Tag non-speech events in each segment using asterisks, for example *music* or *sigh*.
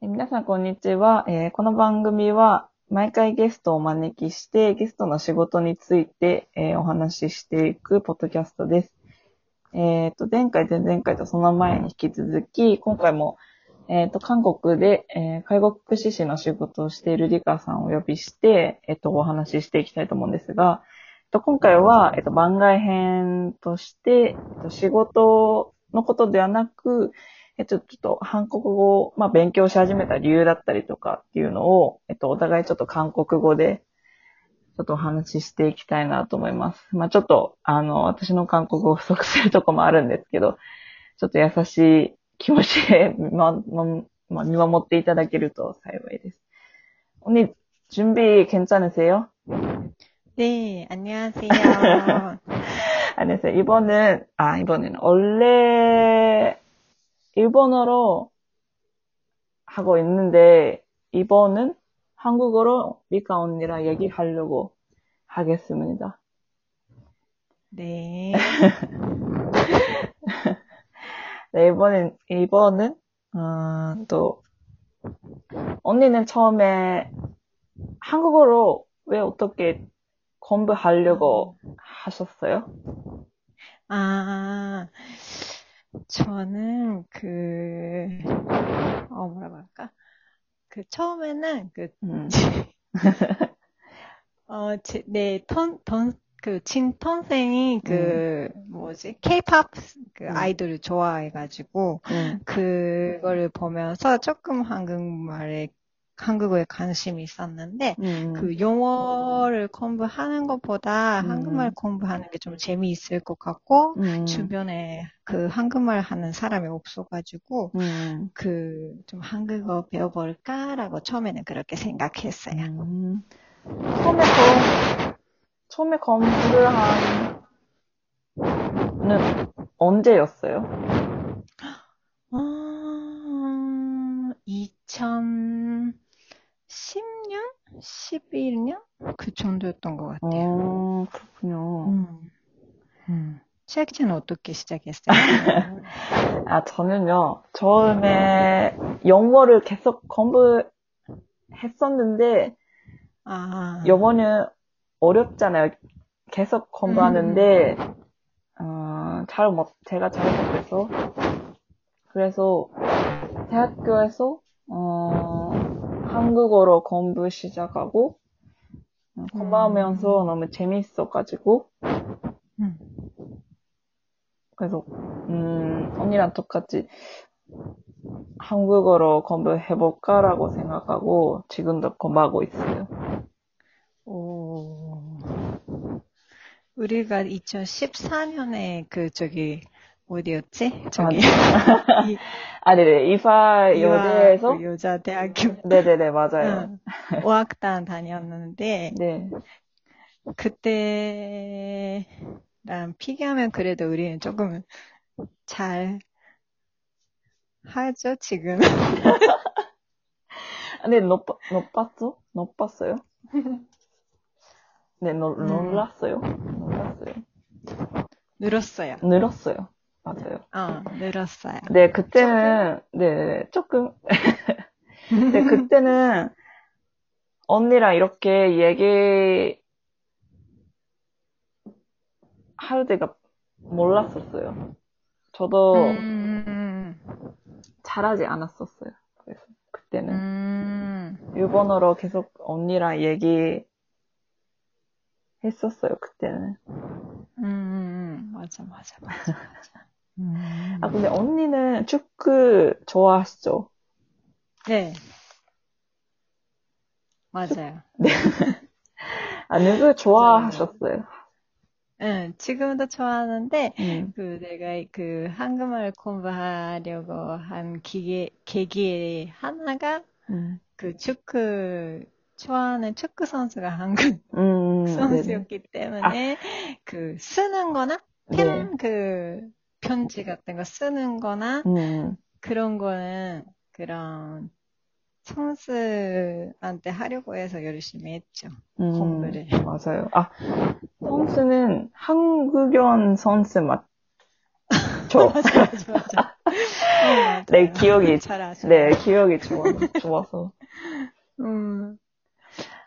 皆さん、こんにちは。えーこの番組は、毎回ゲストをお招きして、ゲストの仕事について、えーお話ししていくポッドキャストです。えっ、と、前回、前々回とその前に引き続き、今回も、えっ、と、韓国で、えー介護福祉士の仕事をしているリカさんをお呼びして、えっ、と、お話ししていきたいと思うんですが、えっと、今回は、えっと、番外編として、えっと、仕事のことではなく、えっと、ちょっと、韓国語を、まあ、勉強し始めた理由だったりとかっていうのを、えっと、お互いちょっと韓国語で、ちょっとお話ししていきたいなと思います。まあ、ちょっと、あの、私の韓国語不足するとこもあるんですけど、ちょっと優しい気持ちで、ま、ま、ま見守っていただけると幸いです。언니、準備괜찮으세요? 네, 안녕하세요. *laughs* 안녕하세요. 이번은, 아, 이번에는 원래 일본어로 하고 있는데, 이번은 한국어로 미카 언니랑 얘기하려고 하겠습니다. 네, *laughs* 네, 이번엔, 이번은, 어, 또, 언니는 처음에 한국어로 왜 어떻게 공부하려고 하셨어요? 아, 저는 그, 어, 뭐라 그럴까? 그 처음에는 그, 음, *laughs* 어, 제, 내 턴, 턴, 그 친동생이 그, 뭐지? 케이팝 그 음. 아이돌을 좋아해가지고, 음, 그거를 보면서 조금 한국말에, 한국어에 관심이 있었는데, 음, 그 영어를 공부하는 것보다 음. 한국말 공부하는 게 좀 재미있을 것 같고, 음, 주변에 그 한국말 하는 사람이 없어가지고, 음, 그좀 한국어 배워볼까라고 처음에는 그렇게 생각했어요. 음. 처음에 거, 처음에 공부를 한 는 언제였어요? 아, 2010년? 11년? 그 정도였던 것 같아요. 어, 그렇군요. 음. 음. 시작자는 어떻게 시작했어요? *laughs* 아, 저는요, 처음에 영어를 계속 공부했었는데, 아, 영어는 어렵잖아요. 계속 공부하는데, 어, 잘 못, 제가 잘 못해서. 그래서, 대학교에서, 어, 한국어로 공부 시작하고, 어, 공부하면서 너무 재밌어가지고, 음. 그래서, 음, 언니랑 똑같이 한국어로 공부해볼까라고 생각하고, 지금도 공부하고 있어요. 오. 우리가 2014년에 그 저기 어디였지? 저기 *laughs* 이- 아, 네네. 이파 여대에서? 그 여자 대학교 네네네, 맞아요. 응, 어학단 다녔는데 네. 그때랑 비교하면 그래도 우리는 조금 잘 하죠 지금. *laughs* 네, 봤어? 너 봤어요? 네, 너, 음. 놀랐어요? 놀랐어요. 늘었어요. 늘었어요. 맞아요. 어, 늘었어요. 네, 그때는, 네, 조금. *laughs* 네, 그때는 언니랑 이렇게 얘기 할 때가 몰랐었어요. 저도 음, 잘하지 않았었어요. 그래서 그때는 음, 일본어로 계속 언니랑 얘기 했었어요, 그때는. 음, 음, 맞아, 맞아, 맞아, 맞아. 음. 아, 근데 언니는 축구 좋아하시죠? 네. 맞아요. *laughs* 아, 누구 좋아하셨어요? 응, 지금도 좋아하는데, 음. 그, 내가 그, 한국말 공부하려고 한 기계, 계기 하나가, 음. 그 축구, 좋아하는 축구 선수가 한국 음, *laughs* 네네. 선수였기 때문에, 그, 쓰는 거나, 팬, 네. 그, 편지 같은 거 쓰는 거나, 음, 그런 거는, 그런, 선수한테 하려고 해서 열심히 했죠. 음, 공부를. 맞아요. 아, 선수는 한국연 선수 맞죠? 맞아, 맞아, 맞아. 맞아요. 네, 기억이, 잘 아시네. 네, 기억이 좋아, 좋아서. 음.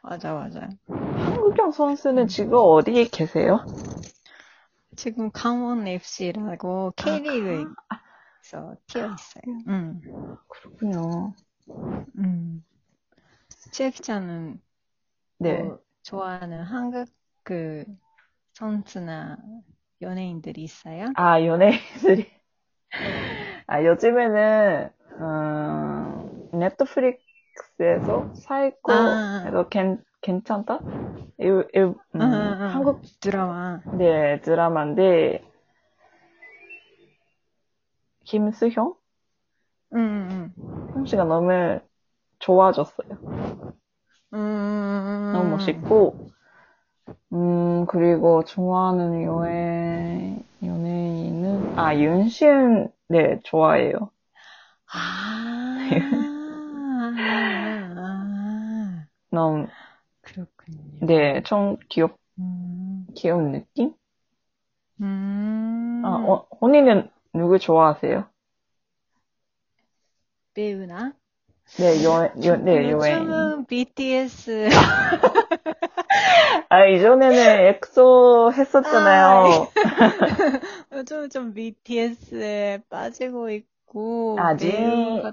맞아, 맞아. 한국형 선수는 지금 어디에 계세요? 지금 강원 FC라고 K리그에서 뛰어 있어요. 음. 그렇군요. 음. 체프자는 네. 뭐 좋아하는 한국 그 선수나 연예인들이 있어요? 아, 연예인들이. 아, 요즘에는, 음, 넷플릭스에서 사이코, 아. 괜, 괜찮다? 일, 일, 음, 응, 응, 응. 한국, 드라마. 네, 드라마인데, 김수형? 응, 응, 형 씨가 너무 좋아졌어요. 응. 음. 너무 멋있고, 음, 그리고 좋아하는 여행, 연예인은, 아, 윤시은, 네, 좋아해요. 아, 아, 너무, 그렇군요. 네, 좀 귀엽, 음, 귀여운 느낌? 음. 아, 어, 언니는 누구 좋아하세요? 배우나? 네, 여, 여, 네, 여행. 요즘은 BTS. 아, 이전에는 엑소 했었잖아요. 요즘 *laughs* 좀 BTS에 빠지고 있고, 아, 진-.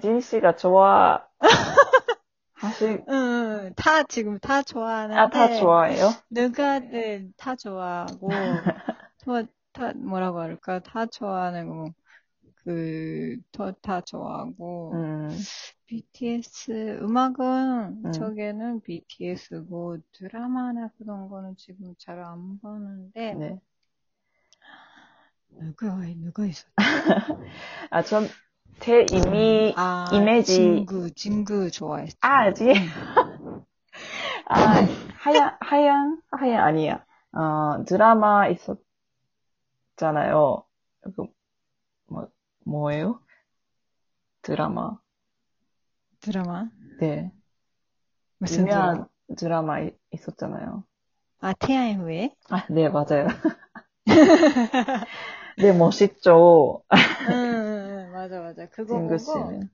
진 씨가 좋아, *laughs* 하시, 응, 다 지금 다 좋아하는데. 아, 다 좋아해요? 누가든 다 좋아하고, *laughs* 뭐, 다, 뭐라고 할까, 다 좋아하는 거, 그, 더, 다 좋아하고, 음, BTS, 음악은, 음. 저게는 BTS고, 드라마나 그런 거는 지금 잘 안 보는데, 네. 누가, 누가 있었지? *laughs* 아, 전, 제 이미, 아, 이미지. 진구, 진구 좋아했어. 아, 지 *laughs* 아, 하얀, 하얀, 하얀 아니야. 어, 드라마 있었잖아요. 그, 뭐, 뭐예요? 드라마. 드라마? 네. 무슨 드라마? 유명한 드라마 이- 있었잖아요. 아, 태양의 후예? 아, 네, 맞아요. *laughs* 네, 멋있죠. 응, 맞아, 맞아. 그거 징그 보고 씨는.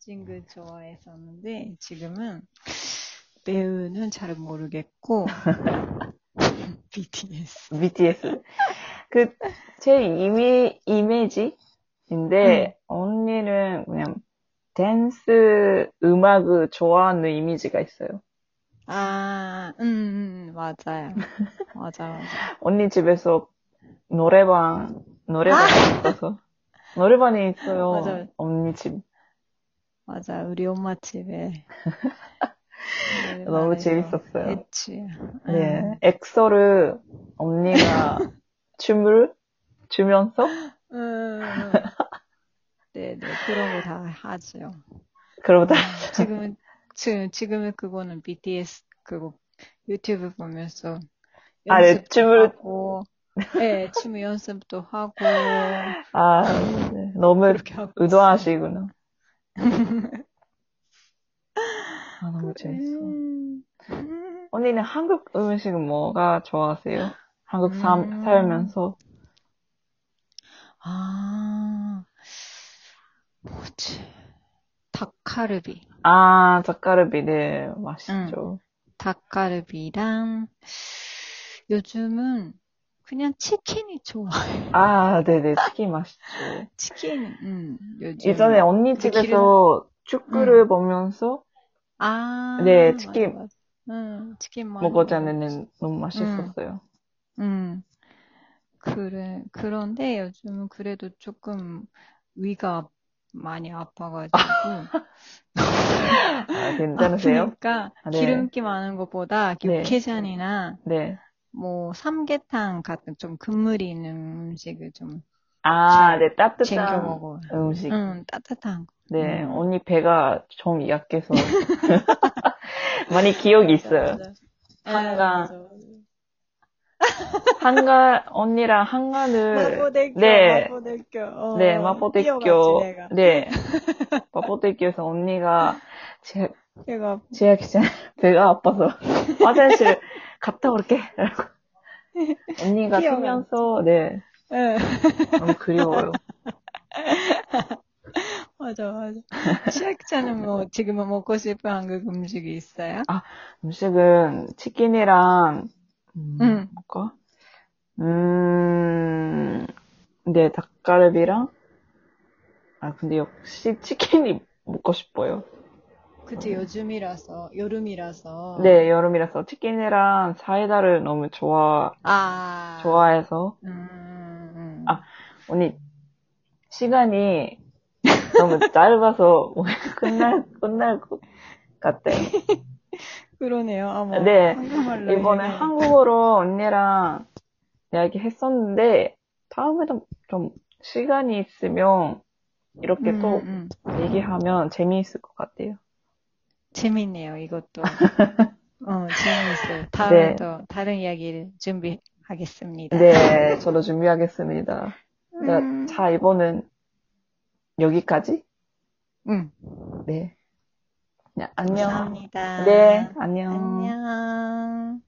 징글 좋아했었는데, 지금은 배우는 잘 모르겠고, *laughs* BTS. BTS. 그, 제 이미, 이미지인데, 언니는 그냥 댄스 음악을 좋아하는 이미지가 있어요. 아, 음, 음, 맞아요. *laughs* 맞아, 맞아. 언니 집에서 노래방, 노래방이 있어서. 노래방이 있어요. 맞아요. 언니 집. 맞아, 우리 엄마 집에. *laughs* 너무 재밌었어요. 했지. 네. 응. 엑소를 언니가 *laughs* 춤을 추면서 응. *laughs* 네, 네, 그런 거 다 하죠. 그러다 지금은, 지금, 지금은 그거는 BTS 그거 유튜브 보면서 아, 네, 춤을- 하고, 네, 춤 연습도 하고, 아 네. 너무 하고. 의도하시구나. 아 너무 재밌어. 음. 언니는 한국 음식은 뭐가 좋아하세요? 한국 사, 음. 살면서 아, 뭐지? 닭카르비. 아 닭가르비 네 맛있죠. 닭가르비랑 요즘은 그냥 치킨이 좋아. 아 네네 치킨 맛있죠. *laughs* 치킨, 음, 요즘. 예전에 언니 집에서 축구를 보면서 아, 네, 맞아, 치킨 맞아. 응, 치킨 많이 먹었잖아요. 너무 맛있었어요. 음, 그래. 그런데 요즘은 그래도 조금 위가 많이 아파가지고. *laughs* 아, 괜찮으세요? *laughs* 아, 네. 기름기 많은 것보다 네. 육개장이나 네. 뭐 삼계탕 같은 좀 국물이 있는 음식을 좀 아, 네, 챙겨 따뜻한 먹어. 음식. 응, 따뜻한 거. 네, 음. 언니 배가 좀 약해서 *laughs* 많이 기억이 있어요. 한강. 네. 한가 언니랑 한간을 마포대교, 네, 마포대교. 어, 네, 마포대교. 네, 마포대교에서 언니가 제 전에 *laughs* 배가 아파서 화장실 갔다 올게. *laughs* 언니가 뛰어갔지. 뛰면서 네, 응. 너무 그리워요. *laughs* 맞아, 맞아. 시학자는 뭐, 지금 먹고 싶은 한국 음식이 있어요? 음식은 치킨이랑 음, 응. 뭘까? 음, 네, 닭갈비랑 아 근데 역시 치킨이 먹고 싶어요. 그치, 요즘이라서, 여름이라서. 네, 여름이라서 치킨이랑 사이다를 너무 좋아 아. 좋아해서 음, 음. 아. 언니 시간이 너무 *laughs* 짧아서 오늘 끝날 끝날 것 같아요. *laughs* 그러네요. 아, 뭐. 네, 이번에 해야 한국어로 언니랑 이야기 했었는데, 다음에도 좀 시간이 있으면 이렇게 음, 또 음. 얘기하면 재미있을 것 같아요. 재밌네요, 이것도. *laughs* 어, 재밌어요. 다음에 네. 또 다른 이야기를 준비하겠습니다. 네, 저도 준비하겠습니다. 자, 음. 자, 이번은 여기까지? 응. 네. 네, 안녕. 감사합니다. 네, 안녕. 안녕.